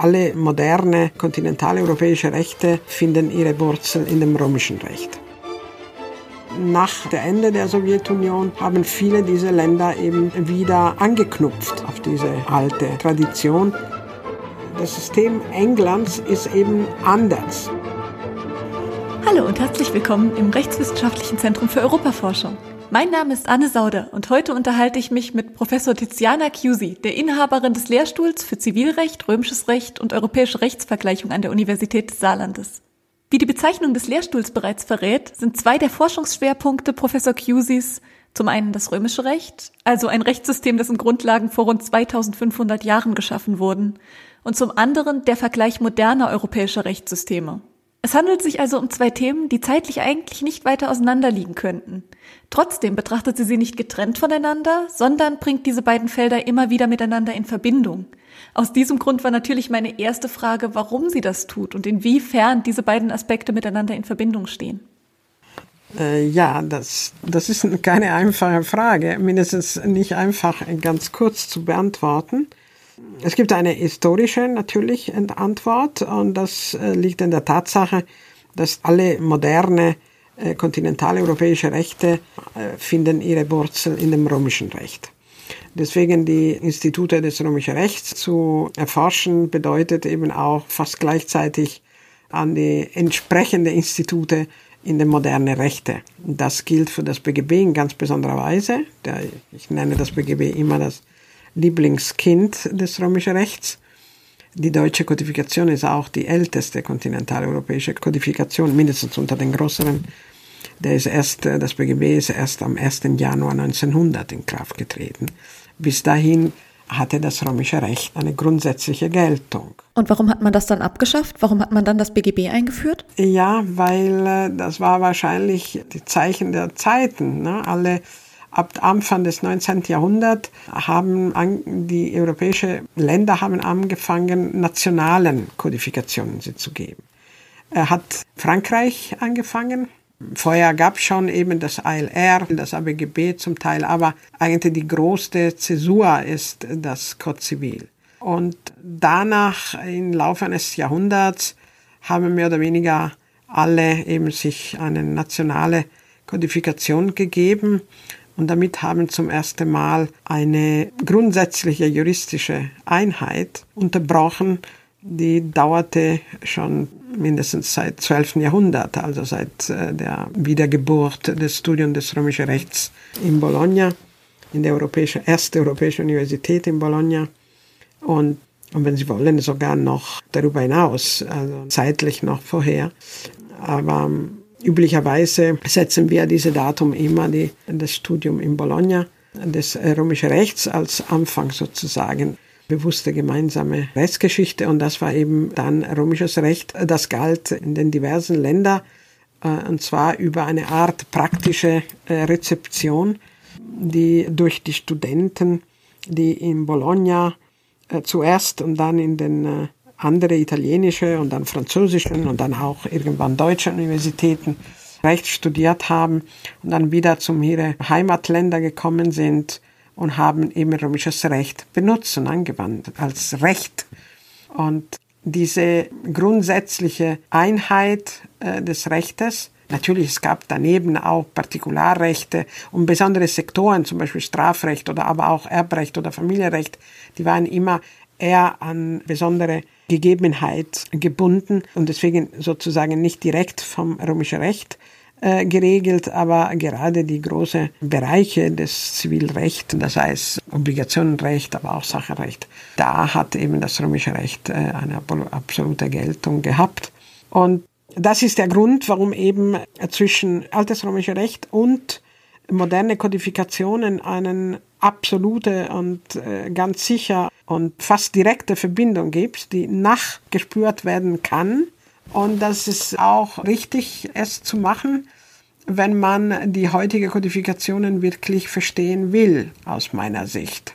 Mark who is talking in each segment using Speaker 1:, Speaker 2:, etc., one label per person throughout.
Speaker 1: alle moderne kontinentaleuropäische Rechte finden ihre Wurzel in dem römischen Recht. Nach dem Ende der Sowjetunion haben viele dieser Länder eben wieder angeknüpft auf diese alte Tradition. Das System Englands ist eben anders.
Speaker 2: Hallo und herzlich willkommen im Rechtswissenschaftlichen Zentrum für Europaforschung. Mein Name ist Anne Sauder und heute unterhalte ich mich mit Professor Tiziana Chiusi, der Inhaberin des Lehrstuhls für Zivilrecht, Römisches Recht und Europäische Rechtsvergleichung an der Universität des Saarlandes. Wie die Bezeichnung des Lehrstuhls bereits verrät, sind zwei der Forschungsschwerpunkte Professor Chiusis zum einen das römische Recht, also ein Rechtssystem, dessen Grundlagen vor rund 2500 Jahren geschaffen wurden, und zum anderen der Vergleich moderner europäischer Rechtssysteme, es handelt sich also um zwei Themen, die zeitlich eigentlich nicht weiter auseinanderliegen könnten. Trotzdem betrachtet sie sie nicht getrennt voneinander, sondern bringt diese beiden Felder immer wieder miteinander in Verbindung. Aus diesem Grund war natürlich meine erste Frage, warum sie das tut und inwiefern diese beiden Aspekte miteinander in Verbindung stehen.
Speaker 1: Äh, ja, das, das ist keine einfache Frage, mindestens nicht einfach ganz kurz zu beantworten. Es gibt eine historische natürlich Antwort und das äh, liegt in der Tatsache, dass alle moderne äh, kontinentaleuropäische Rechte äh, finden ihre Wurzel in dem römischen Recht. Deswegen die Institute des römischen Rechts zu erforschen, bedeutet eben auch fast gleichzeitig an die entsprechende Institute in den modernen Rechte. Das gilt für das BGB in ganz besonderer Weise. ich nenne das BGB immer das Lieblingskind des römischen Rechts. Die deutsche Kodifikation ist auch die älteste kontinentaleuropäische Kodifikation, mindestens unter den größeren. Der ist erst, das BGB ist erst am 1. Januar 1900 in Kraft getreten. Bis dahin hatte das römische Recht eine grundsätzliche Geltung.
Speaker 2: Und warum hat man das dann abgeschafft? Warum hat man dann das BGB eingeführt?
Speaker 1: Ja, weil äh, das war wahrscheinlich die Zeichen der Zeiten. Ne? Alle Ab Anfang des 19. Jahrhunderts haben die europäischen Länder haben angefangen, nationalen Kodifikationen zu geben. Er hat Frankreich angefangen. Vorher gab es schon eben das ALR, das ABGB zum Teil, aber eigentlich die größte Zäsur ist das Code Zivil. Und danach, im Laufe eines Jahrhunderts, haben mehr oder weniger alle eben sich eine nationale Kodifikation gegeben und damit haben zum ersten Mal eine grundsätzliche juristische Einheit unterbrochen, die dauerte schon mindestens seit 12. Jahrhundert, also seit äh, der Wiedergeburt des Studiums des römischen Rechts in Bologna, in der europäische, erste europäische Universität in Bologna. Und, und wenn Sie wollen, sogar noch darüber hinaus, also zeitlich noch vorher. Aber Üblicherweise setzen wir diese Datum immer die, das Studium in Bologna des römischen Rechts als Anfang sozusagen bewusste gemeinsame Rechtsgeschichte und das war eben dann römisches Recht. Das galt in den diversen Ländern äh, und zwar über eine Art praktische äh, Rezeption, die durch die Studenten, die in Bologna äh, zuerst und dann in den andere italienische und dann französische und dann auch irgendwann deutsche Universitäten Recht studiert haben und dann wieder zum ihre Heimatländer gekommen sind und haben eben römisches Recht benutzt und angewandt als Recht. Und diese grundsätzliche Einheit äh, des Rechtes, natürlich es gab daneben auch Partikularrechte und besondere Sektoren, zum Beispiel Strafrecht oder aber auch Erbrecht oder Familienrecht, die waren immer eher an besondere Gegebenheit gebunden und deswegen sozusagen nicht direkt vom römischen Recht äh, geregelt, aber gerade die großen Bereiche des Zivilrechts, das heißt Obligationenrecht, aber auch Sachenrecht, da hat eben das römische Recht äh, eine absolute Geltung gehabt. Und das ist der Grund, warum eben zwischen altes römische Recht und moderne Kodifikationen einen absolute und äh, ganz sicher und fast direkte Verbindung gibt, die nachgespürt werden kann. Und das ist auch richtig, es zu machen, wenn man die heutige Kodifikationen wirklich verstehen will, aus meiner Sicht.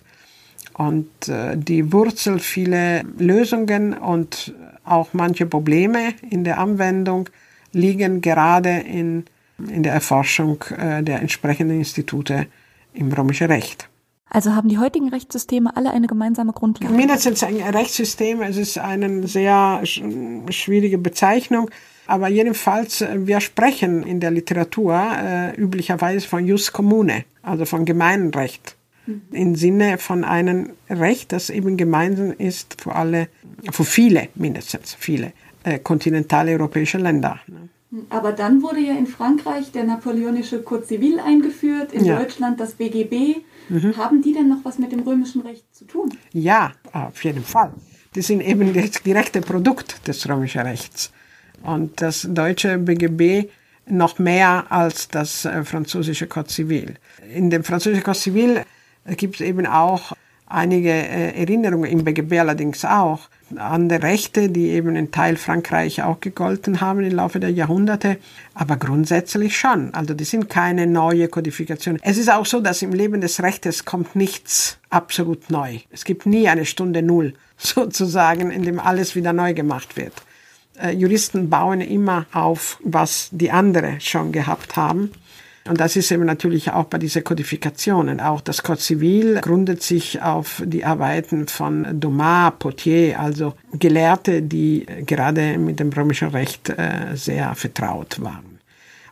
Speaker 1: Und äh, die Wurzel vieler Lösungen und auch manche Probleme in der Anwendung liegen gerade in, in der Erforschung äh, der entsprechenden Institute im römischen Recht.
Speaker 2: Also haben die heutigen Rechtssysteme alle eine gemeinsame Grundlage?
Speaker 1: Mindestens ein Rechtssystem, es ist eine sehr schwierige Bezeichnung. Aber jedenfalls, äh, wir sprechen in der Literatur äh, üblicherweise von Jus Commune, also von Gemeinrecht. Mhm. Im Sinne von einem Recht, das eben gemeinsam ist für alle, für viele mindestens, viele äh, kontinentale europäische Länder. Ne?
Speaker 2: Aber dann wurde ja in Frankreich der napoleonische Code Civil eingeführt, in ja. Deutschland das BGB. Mhm. Haben die denn noch was mit dem römischen Recht zu tun?
Speaker 1: Ja, auf jeden Fall. Die sind eben das direkte Produkt des römischen Rechts. Und das deutsche BGB noch mehr als das äh, französische Code Civil. In dem französischen Code Civil gibt es eben auch einige äh, Erinnerungen im BGB allerdings auch an die Rechte, die eben in Teil Frankreich auch gegolten haben im Laufe der Jahrhunderte, aber grundsätzlich schon. Also die sind keine neue Kodifikation. Es ist auch so, dass im Leben des Rechtes kommt nichts absolut neu. Es gibt nie eine Stunde Null sozusagen, in dem alles wieder neu gemacht wird. Äh, Juristen bauen immer auf, was die anderen schon gehabt haben. Und das ist eben natürlich auch bei diesen Kodifikationen. Auch das Code Civil gründet sich auf die Arbeiten von Dumas, Potier, also Gelehrte, die gerade mit dem römischen Recht äh, sehr vertraut waren.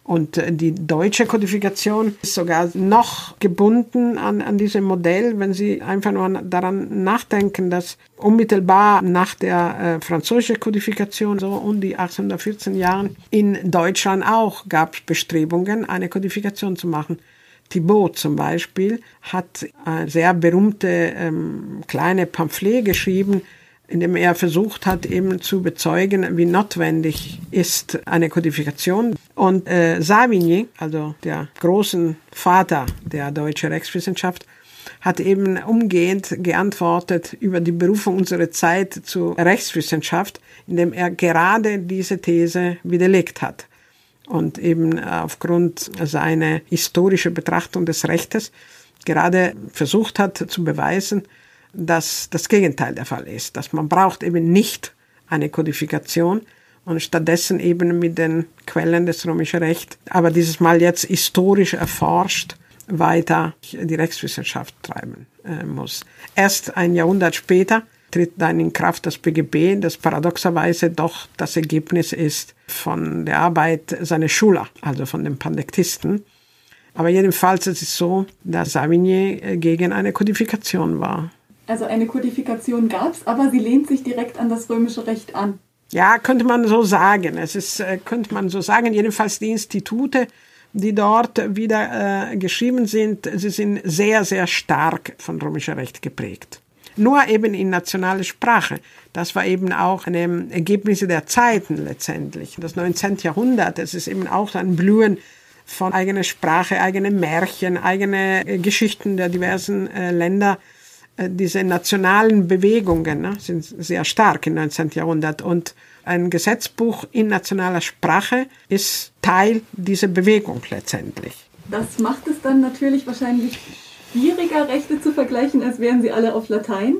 Speaker 1: Und äh, die deutsche Kodifikation ist sogar noch gebunden an, an diesem Modell, wenn Sie einfach nur daran nachdenken, dass unmittelbar nach der äh, französischen Kodifikation, so um die 1814 Jahren, in Deutschland auch gab es Bestrebungen, eine Kodifikation zu machen. Thibaut zum Beispiel hat ein sehr berühmte ähm, kleine Pamphlet geschrieben, in dem er versucht hat, eben zu bezeugen, wie notwendig ist eine Kodifikation. Und äh, Savigny, also der großen Vater der deutschen Rechtswissenschaft, hat eben umgehend geantwortet über die Berufung unserer Zeit zur Rechtswissenschaft, indem er gerade diese These widerlegt hat und eben aufgrund seiner historischen Betrachtung des Rechtes gerade versucht hat zu beweisen, dass das Gegenteil der Fall ist, dass man braucht eben nicht eine Kodifikation und stattdessen eben mit den Quellen des römischen Rechts, aber dieses Mal jetzt historisch erforscht, weiter die Rechtswissenschaft treiben äh, muss. Erst ein Jahrhundert später tritt dann in Kraft das BGB, das paradoxerweise doch das Ergebnis ist von der Arbeit seiner Schüler, also von den Pandektisten. Aber jedenfalls ist es so, dass Savigny äh, gegen eine Kodifikation war.
Speaker 2: Also eine Kodifikation gab es, aber sie lehnt sich direkt an das römische Recht an.
Speaker 1: Ja, könnte man so sagen. Es ist, äh, könnte man so sagen. Jedenfalls die Institute, die dort wieder äh, geschrieben sind, sie sind sehr, sehr stark von römischem Recht geprägt. Nur eben in nationaler Sprache. Das war eben auch eine Ergebnisse der Zeiten letztendlich. Das 19. Jahrhundert, es ist eben auch ein Blühen von eigener Sprache, eigene Märchen, eigene äh, Geschichten der diversen äh, Länder diese nationalen Bewegungen ne, sind sehr stark im 19. Jahrhundert und ein Gesetzbuch in nationaler Sprache ist Teil dieser Bewegung letztendlich.
Speaker 2: Das macht es dann natürlich wahrscheinlich schwieriger, Rechte zu vergleichen, als wären sie alle auf Latein.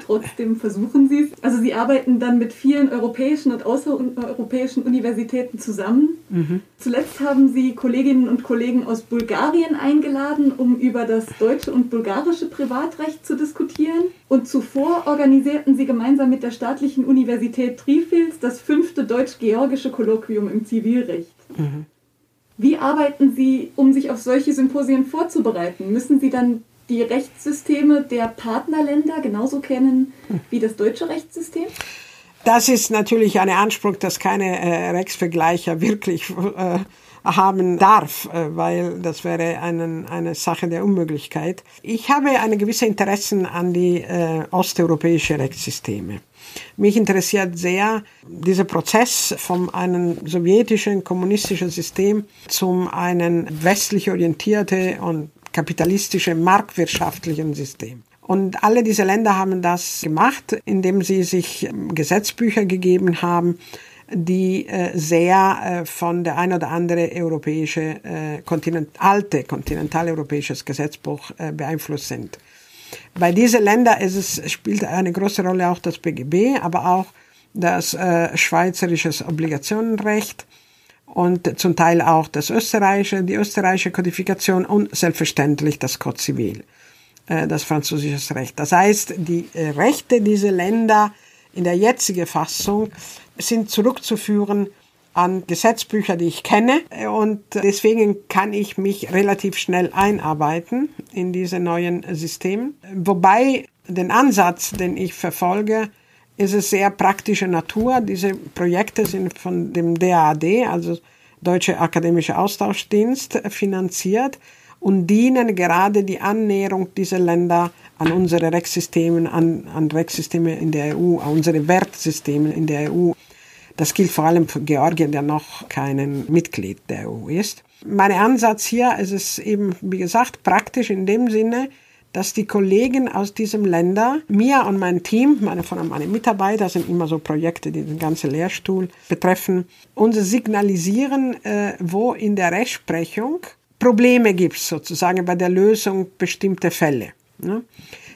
Speaker 2: Trotzdem versuchen sie es. Also sie arbeiten dann mit vielen europäischen und außereuropäischen Universitäten zusammen. Mhm. Zuletzt haben sie Kolleginnen und Kollegen aus Bulgarien eingeladen, um über das deutsche und bulgarische Privatrecht zu diskutieren. Und zuvor organisierten sie gemeinsam mit der staatlichen Universität Trifils das fünfte deutsch-georgische Kolloquium im Zivilrecht. Mhm. Wie arbeiten Sie, um sich auf solche Symposien vorzubereiten? Müssen Sie dann die Rechtssysteme der Partnerländer genauso kennen wie das deutsche Rechtssystem?
Speaker 1: Das ist natürlich ein Anspruch, dass keine äh, Rechtsvergleicher wirklich äh, haben darf, äh, weil das wäre eine, eine Sache der Unmöglichkeit. Ich habe eine gewisse Interesse an die äh, osteuropäischen Rechtssysteme. Mich interessiert sehr dieser Prozess von einem sowjetischen kommunistischen System zum einen westlich orientierte und kapitalistischen, marktwirtschaftlichen System. Und alle diese Länder haben das gemacht, indem sie sich ähm, Gesetzbücher gegeben haben, die äh, sehr äh, von der ein oder andere europäische, äh, kontinent, alte kontinentaleuropäisches Gesetzbuch beeinflusst sind. Bei diesen Ländern ist es, spielt eine große Rolle auch das BGB, aber auch das äh, schweizerische Obligationenrecht und zum Teil auch das österreichische, die österreichische Kodifikation und selbstverständlich das Code Civil. äh, das französische Recht. Das heißt, die äh, Rechte dieser Länder in der jetzigen Fassung sind zurückzuführen an Gesetzbücher, die ich kenne. Und deswegen kann ich mich relativ schnell einarbeiten in diese neuen Systeme. Wobei den Ansatz, den ich verfolge, ist es sehr praktische Natur. Diese Projekte sind von dem DAAD, also Deutsche Akademische Austauschdienst, finanziert und dienen gerade die Annäherung dieser Länder an unsere Rechtssysteme, an, an Rechtssysteme in der EU, an unsere Wertsysteme in der EU. Das gilt vor allem für Georgien, der noch kein Mitglied der EU ist. Mein Ansatz hier ist es eben, wie gesagt, praktisch in dem Sinne, dass die Kollegen aus diesem Länder, mir und mein Team, meine, von meine Mitarbeiter, sind immer so Projekte, die den ganzen Lehrstuhl betreffen, uns signalisieren, äh, wo in der Rechtsprechung Probleme gibt, sozusagen bei der Lösung bestimmter Fälle. Ne?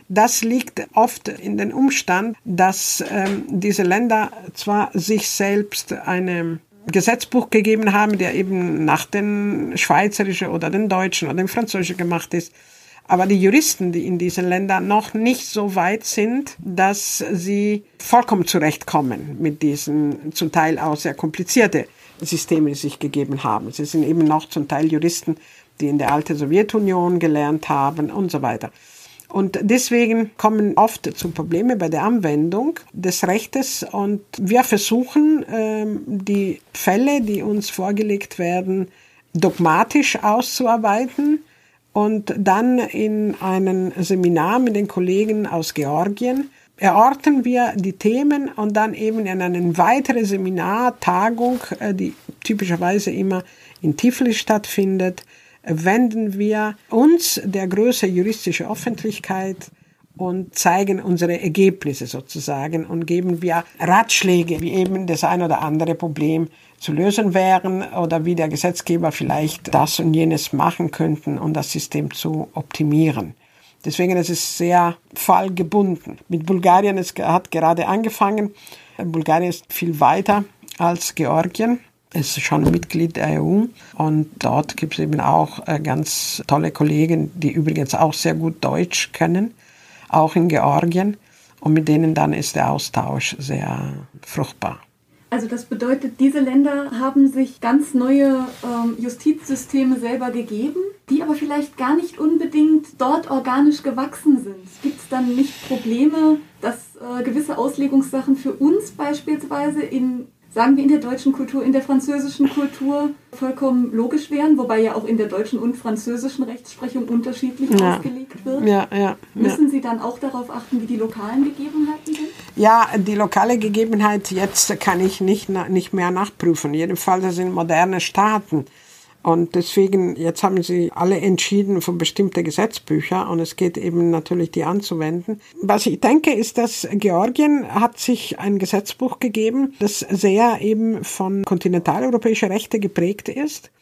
Speaker 1: Das liegt oft in den Umstand, dass ähm, diese Länder zwar sich selbst ein Gesetzbuch gegeben haben, der eben nach den schweizerischen oder den deutschen oder den französischen gemacht ist, aber die Juristen, die in diesen Ländern noch nicht so weit sind, dass sie vollkommen zurechtkommen mit diesen zum Teil auch sehr komplizierte Systemen, die sich gegeben haben. Sie sind eben noch zum Teil Juristen, die in der alten Sowjetunion gelernt haben und so weiter. Und deswegen kommen oft zu Probleme bei der Anwendung des Rechtes und wir versuchen, ähm, die Fälle, die uns vorgelegt werden, dogmatisch auszuarbeiten und dann in einem Seminar mit den Kollegen aus Georgien erorten wir die Themen und dann eben in einem weiteren Seminar, Tagung, äh, die typischerweise immer in Tiflis stattfindet, wenden wir uns der größeren juristischen Öffentlichkeit und zeigen unsere Ergebnisse sozusagen und geben wir Ratschläge, wie eben das ein oder andere Problem zu lösen wären oder wie der Gesetzgeber vielleicht das und jenes machen könnten, um das System zu optimieren. Deswegen ist es sehr fallgebunden. Mit Bulgarien es hat gerade angefangen. Bulgarien ist viel weiter als Georgien ist schon Mitglied der EU und dort gibt es eben auch äh, ganz tolle Kollegen, die übrigens auch sehr gut Deutsch können, auch in Georgien und mit denen dann ist der Austausch sehr fruchtbar.
Speaker 2: Also das bedeutet, diese Länder haben sich ganz neue ähm, Justizsysteme selber gegeben, die aber vielleicht gar nicht unbedingt dort organisch gewachsen sind. Gibt es dann nicht Probleme, dass äh, gewisse Auslegungssachen für uns beispielsweise in sagen wir, in der deutschen Kultur, in der französischen Kultur vollkommen logisch wären, wobei ja auch in der deutschen und französischen Rechtsprechung unterschiedlich ja. ausgelegt wird. Ja, ja, Müssen Sie dann auch darauf achten, wie die lokalen Gegebenheiten sind?
Speaker 1: Ja, die lokale Gegebenheit jetzt kann ich nicht, nicht mehr nachprüfen. Jedenfalls sind moderne Staaten und deswegen, jetzt haben sie alle entschieden für bestimmte Gesetzbücher und es geht eben natürlich, die anzuwenden. Was ich denke, ist, dass Georgien hat sich ein Gesetzbuch gegeben, das sehr eben von kontinentaleuropäischer Rechte geprägt ist.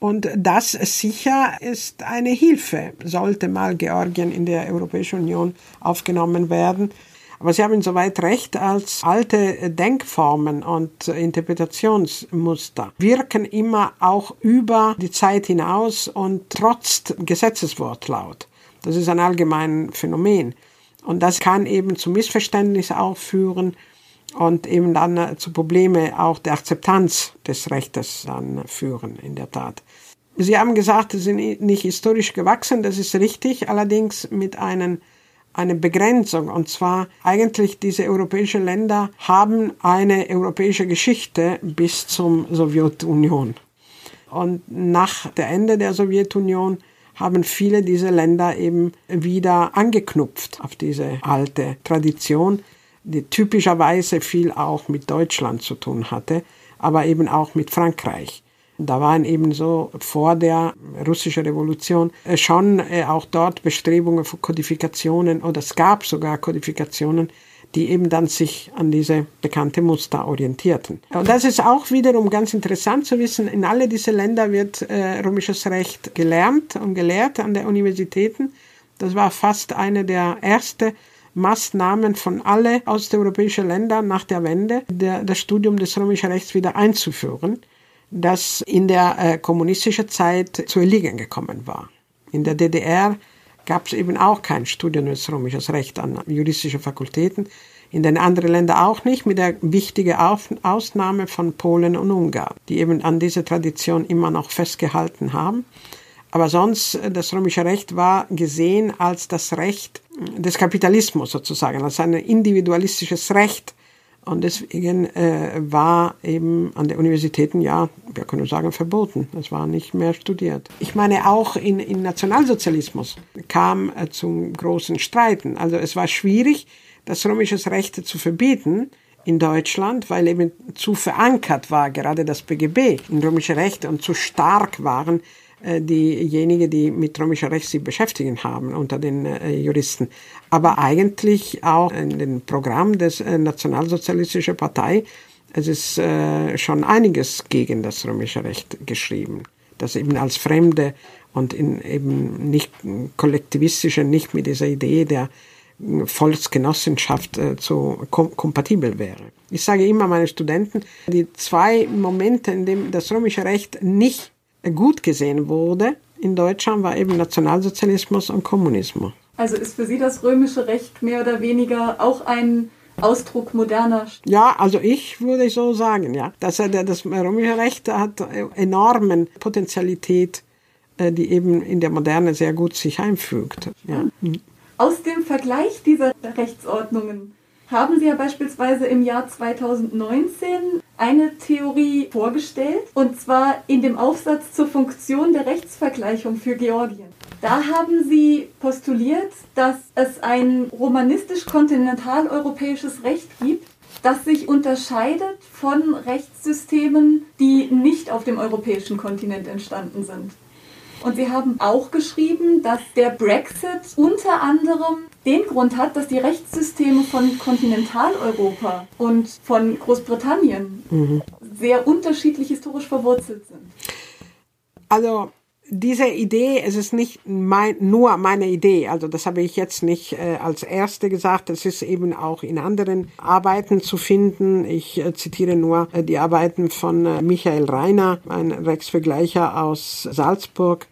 Speaker 1: Und das sicher ist eine Hilfe, sollte mal Georgien in der Europäischen Union aufgenommen werden. Aber Sie haben insoweit recht, als alte Denkformen und Interpretationsmuster wirken immer auch über die Zeit hinaus und trotz Gesetzeswortlaut. Das ist ein allgemeines Phänomen. Und das kann eben zu Missverständnissen auch führen und eben dann zu Problemen auch der Akzeptanz des Rechtes dann führen, in der Tat. Sie haben gesagt, sie sind nicht historisch gewachsen, das ist richtig, allerdings mit einem eine Begrenzung. Und zwar eigentlich diese europäischen Länder haben eine europäische Geschichte bis zum Sowjetunion. Und nach der Ende der Sowjetunion haben viele dieser Länder eben wieder angeknüpft auf diese alte Tradition, die typischerweise viel auch mit Deutschland zu tun hatte, aber eben auch mit Frankreich. Da waren eben so vor der russischen Revolution äh, schon äh, auch dort Bestrebungen für Kodifikationen oder es gab sogar Kodifikationen, die eben dann sich an diese bekannte Muster orientierten. Und das ist auch wiederum ganz interessant zu wissen, in alle diese Länder wird äh, römisches Recht gelernt und gelehrt an den Universitäten. Das war fast eine der ersten Maßnahmen von alle osteuropäischen Ländern nach der Wende, der, das Studium des römischen Rechts wieder einzuführen das in der äh, kommunistischen Zeit zu erliegen gekommen war. In der DDR gab es eben auch kein Studium des römisches Recht an juristischen Fakultäten. In den anderen Ländern auch nicht, mit der wichtigen Ausnahme von Polen und Ungarn, die eben an dieser Tradition immer noch festgehalten haben. Aber sonst, äh, das römische Recht war gesehen als das Recht des Kapitalismus sozusagen, als ein individualistisches Recht. Und deswegen äh, war eben an den Universitäten, ja, wir können sagen, verboten. Es war nicht mehr studiert. Ich meine, auch in, in Nationalsozialismus kam äh, zum großen Streiten. Also es war schwierig, das römische Recht zu verbieten in Deutschland, weil eben zu verankert war, gerade das BGB in römische Recht und zu stark waren diejenigen, die mit römischer Recht sich beschäftigen haben unter den äh, Juristen. Aber eigentlich auch in dem Programm des äh, Nationalsozialistischen Partei, es ist äh, schon einiges gegen das römische Recht geschrieben, das eben als Fremde und in eben nicht kollektivistische, nicht mit dieser Idee der Volksgenossenschaft äh, zu kom kompatibel wäre. Ich sage immer meinen Studenten, die zwei Momente, in denen das römische Recht nicht gut gesehen wurde in Deutschland, war eben Nationalsozialismus und Kommunismus.
Speaker 2: Also ist für Sie das römische Recht mehr oder weniger auch ein Ausdruck moderner.
Speaker 1: Ja, also ich würde so sagen, ja. Das, das römische Recht hat enormen Potenzialität, äh, die eben in der Moderne sehr gut sich einfügt. Ja.
Speaker 2: Aus dem Vergleich dieser Rechtsordnungen haben Sie ja beispielsweise im Jahr 2019 eine Theorie vorgestellt, und zwar in dem Aufsatz zur Funktion der Rechtsvergleichung für Georgien. Da haben Sie postuliert, dass es ein romanistisch-kontinentaleuropäisches Recht gibt, das sich unterscheidet von Rechtssystemen, die nicht auf dem europäischen Kontinent entstanden sind. Und sie haben auch geschrieben, dass der Brexit unter anderem den Grund hat, dass die Rechtssysteme von Kontinentaleuropa und von Großbritannien mhm. sehr unterschiedlich historisch verwurzelt sind.
Speaker 1: Also diese Idee, es ist nicht mein, nur meine Idee, also das habe ich jetzt nicht äh, als erste gesagt, es ist eben auch in anderen Arbeiten zu finden. Ich äh, zitiere nur äh, die Arbeiten von äh, Michael Reiner, ein Rechtsvergleicher aus Salzburg,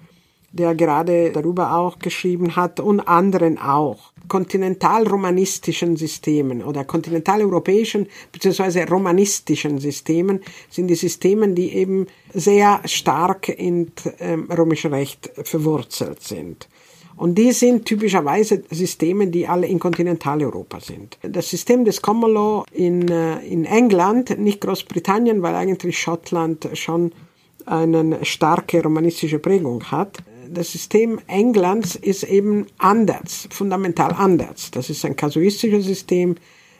Speaker 1: der gerade darüber auch geschrieben hat und anderen auch. Kontinentalromanistischen Systemen oder kontinentaleuropäischen bzw. romanistischen Systemen sind die Systeme, die eben sehr stark in ähm, römischem Recht verwurzelt sind. Und die sind typischerweise Systeme, die alle in Kontinentaleuropa sind. Das System des Common Law in, äh, in England, nicht Großbritannien, weil eigentlich Schottland schon eine starke romanistische Prägung hat, das System Englands ist eben anders, fundamental anders. Das ist ein kasuistisches System,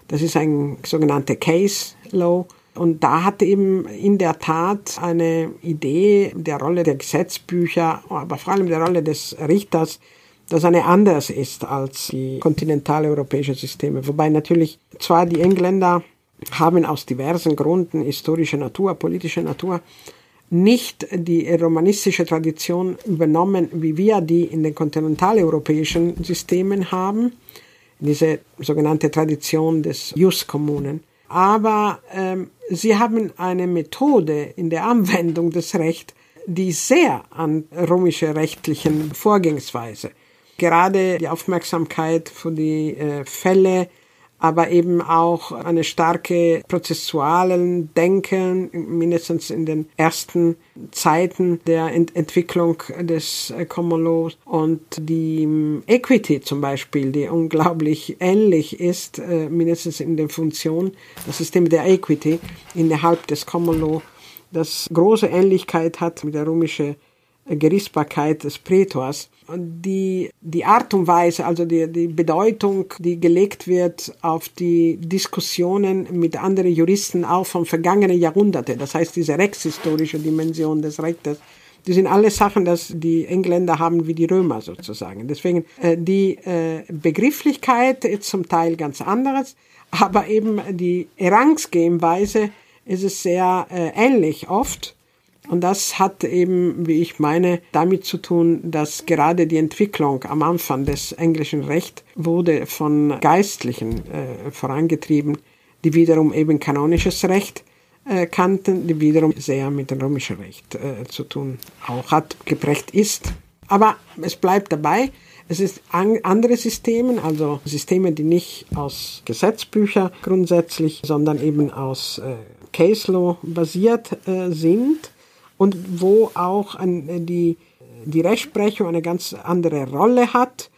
Speaker 1: das ist ein sogenannter Case Law. Und da hat eben in der Tat eine Idee der Rolle der Gesetzbücher, aber vor allem der Rolle des Richters, dass eine anders ist als die kontinentaleuropäischen Systeme. Wobei natürlich zwar die Engländer haben aus diversen Gründen historischer Natur, politischer Natur, nicht die romanistische Tradition übernommen, wie wir die in den kontinentaleuropäischen Systemen haben, diese sogenannte Tradition des Jus-Kommunen. Aber ähm, sie haben eine Methode in der Anwendung des Rechts, die sehr an römische rechtlichen Vorgehensweise, gerade die Aufmerksamkeit für die äh, Fälle aber eben auch eine starke prozessualen Denken, mindestens in den ersten Zeiten der Ent Entwicklung des Common Law und die ähm, Equity zum Beispiel, die unglaublich ähnlich ist, äh, mindestens in der Funktion, das System der Equity innerhalb des Common Law, das große Ähnlichkeit hat mit der römischen Gerichtsbarkeit des Prätors die, die Art und Weise, also die, die Bedeutung, die gelegt wird auf die Diskussionen mit anderen Juristen auch von vergangenen Jahrhunderten, das heißt diese rechtshistorische Dimension des Rechtes, die sind alle Sachen, dass die Engländer haben wie die Römer sozusagen. Deswegen äh, die äh, Begrifflichkeit ist zum Teil ganz anderes, aber eben die Erangsgehensweise ist es sehr äh, ähnlich oft. Und das hat eben, wie ich meine, damit zu tun, dass gerade die Entwicklung am Anfang des englischen Rechts wurde von Geistlichen äh, vorangetrieben, die wiederum eben kanonisches Recht äh, kannten, die wiederum sehr mit dem römischen Recht äh, zu tun auch hat, geprägt ist. Aber es bleibt dabei, Es ist an, andere Systeme, also Systeme, die nicht aus Gesetzbüchern grundsätzlich, sondern eben aus äh, Case Law basiert äh, sind und wo auch an, äh, die, die Rechtsprechung eine ganz andere Rolle hat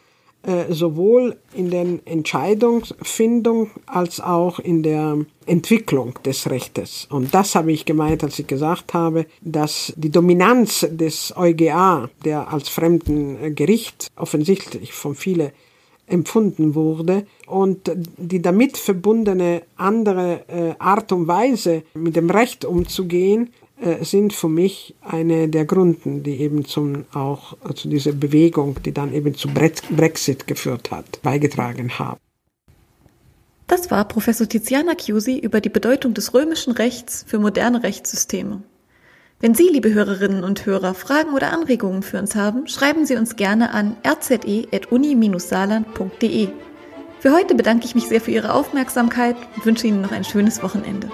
Speaker 1: äh, sowohl in der Entscheidungsfindung als auch in der Entwicklung des Rechtes. Und das habe ich gemeint, als ich gesagt habe, dass die Dominanz des EuGA, der als Fremdengericht offensichtlich von vielen empfunden wurde und die damit verbundene andere äh, Art und Weise mit dem Recht umzugehen äh, sind für mich eine der Gründen, die eben zum auch zu dieser Bewegung, die dann eben zu Brexit geführt hat, beigetragen haben.
Speaker 2: Das war Professor Tiziana Chiusi über die Bedeutung des römischen Rechts für moderne Rechtssysteme. Wenn Sie, liebe Hörerinnen und Hörer, Fragen oder Anregungen für uns haben, schreiben Sie uns gerne an rze.uni-saarland.de. Für heute bedanke ich mich sehr für Ihre Aufmerksamkeit und wünsche Ihnen noch ein schönes Wochenende.